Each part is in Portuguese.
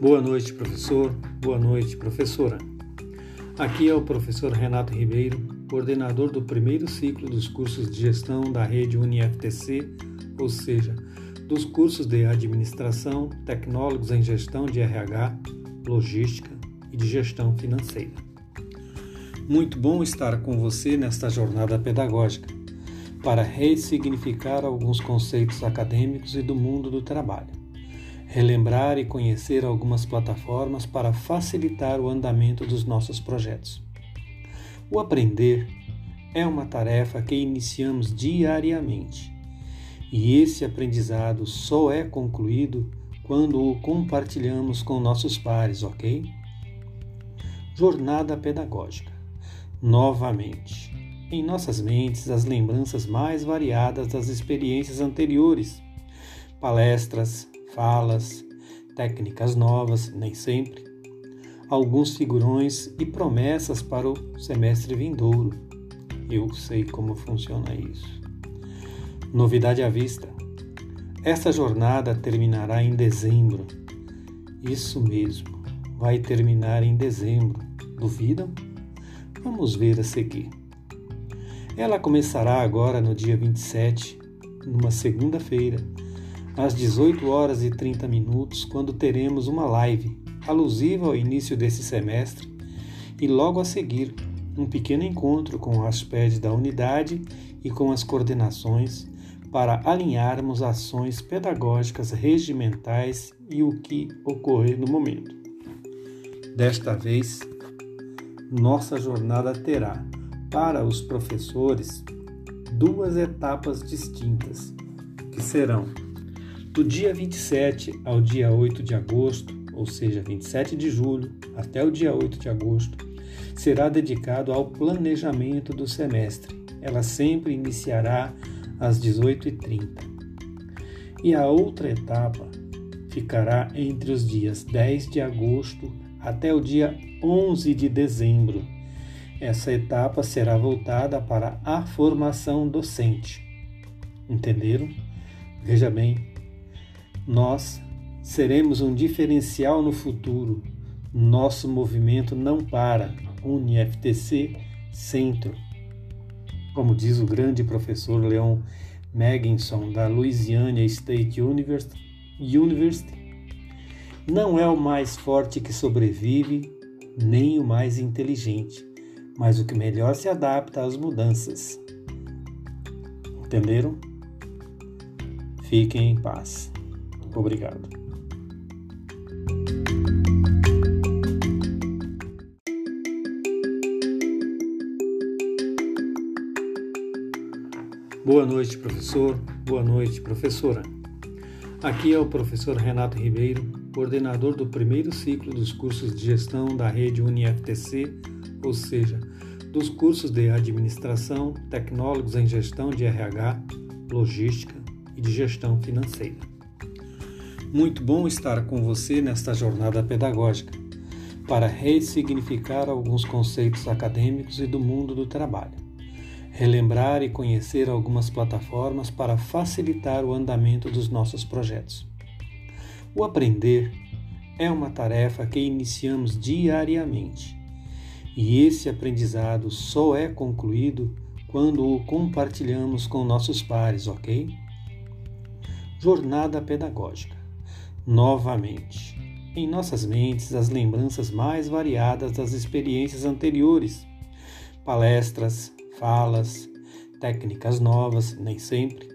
Boa noite, professor. Boa noite, professora. Aqui é o professor Renato Ribeiro, coordenador do primeiro ciclo dos cursos de gestão da rede UniFTC, ou seja, dos cursos de administração, tecnólogos em gestão de RH, logística e de gestão financeira. Muito bom estar com você nesta jornada pedagógica para ressignificar alguns conceitos acadêmicos e do mundo do trabalho relembrar e conhecer algumas plataformas para facilitar o andamento dos nossos projetos. O aprender é uma tarefa que iniciamos diariamente e esse aprendizado só é concluído quando o compartilhamos com nossos pares, ok? Jornada pedagógica. Novamente, em nossas mentes as lembranças mais variadas das experiências anteriores, palestras, falas, técnicas novas, nem sempre, alguns figurões e promessas para o semestre vindouro. Eu sei como funciona isso. Novidade à vista. Essa jornada terminará em dezembro. Isso mesmo, vai terminar em dezembro. Duvidam? Vamos ver a seguir. Ela começará agora no dia 27, numa segunda-feira às 18 horas e 30 minutos, quando teremos uma live alusiva ao início desse semestre e logo a seguir um pequeno encontro com as PEDs da unidade e com as coordenações para alinharmos ações pedagógicas regimentais e o que ocorrer no momento. Desta vez, nossa jornada terá, para os professores, duas etapas distintas, que serão do dia 27 ao dia 8 de agosto, ou seja, 27 de julho até o dia 8 de agosto, será dedicado ao planejamento do semestre. Ela sempre iniciará às 18h30. E a outra etapa ficará entre os dias 10 de agosto até o dia 11 de dezembro. Essa etapa será voltada para a formação docente. Entenderam? Veja bem, nós seremos um diferencial no futuro. Nosso movimento não para. UniFTC Centro. Como diz o grande professor Leon Megginson da Louisiana State University, não é o mais forte que sobrevive, nem o mais inteligente, mas o que melhor se adapta às mudanças. Entenderam? Fiquem em paz. Obrigado. Boa noite, professor. Boa noite, professora. Aqui é o professor Renato Ribeiro, coordenador do primeiro ciclo dos cursos de gestão da rede UniFTC, ou seja, dos cursos de administração, tecnólogos em gestão de RH, logística e de gestão financeira. Muito bom estar com você nesta jornada pedagógica para ressignificar alguns conceitos acadêmicos e do mundo do trabalho. Relembrar e conhecer algumas plataformas para facilitar o andamento dos nossos projetos. O aprender é uma tarefa que iniciamos diariamente e esse aprendizado só é concluído quando o compartilhamos com nossos pares, ok? Jornada pedagógica novamente. Em nossas mentes, as lembranças mais variadas das experiências anteriores, palestras, falas, técnicas novas, nem sempre,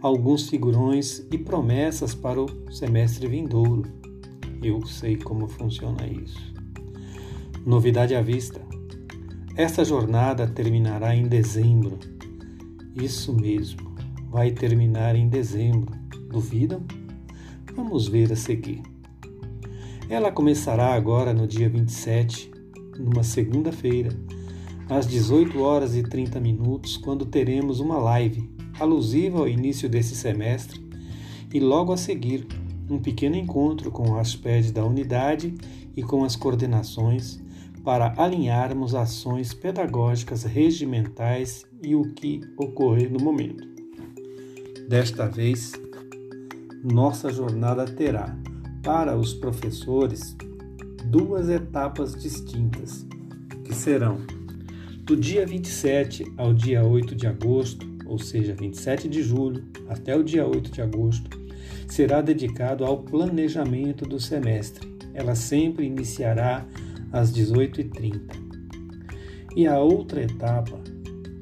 alguns figurões e promessas para o semestre vindouro. Eu sei como funciona isso. Novidade à vista. Esta jornada terminará em dezembro. Isso mesmo, vai terminar em dezembro. Duvidam? Vamos ver a seguir. Ela começará agora no dia 27, numa segunda-feira, às 18 horas e 30 minutos, quando teremos uma live alusiva ao início desse semestre e logo a seguir um pequeno encontro com as PEDs da unidade e com as coordenações para alinharmos ações pedagógicas regimentais e o que ocorrer no momento. Desta vez, nossa jornada terá, para os professores duas etapas distintas, que serão do dia 27 ao dia 8 de agosto, ou seja, 27 de julho até o dia 8 de agosto, será dedicado ao planejamento do semestre. Ela sempre iniciará às 18h30. E a outra etapa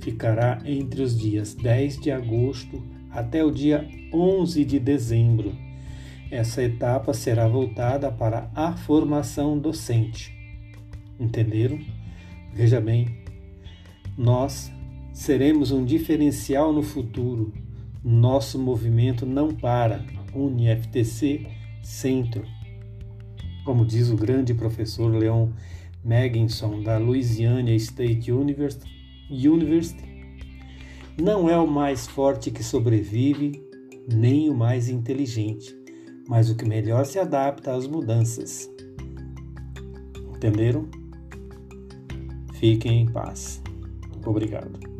ficará entre os dias 10 de agosto até o dia 11 de dezembro. Essa etapa será voltada para a formação docente. Entenderam? Veja bem, nós seremos um diferencial no futuro. Nosso movimento não para. UniFTC Centro. Como diz o grande professor Leon Megginson, da Louisiana State University, não é o mais forte que sobrevive, nem o mais inteligente, mas o que melhor se adapta às mudanças. Entenderam? Fiquem em paz. Obrigado.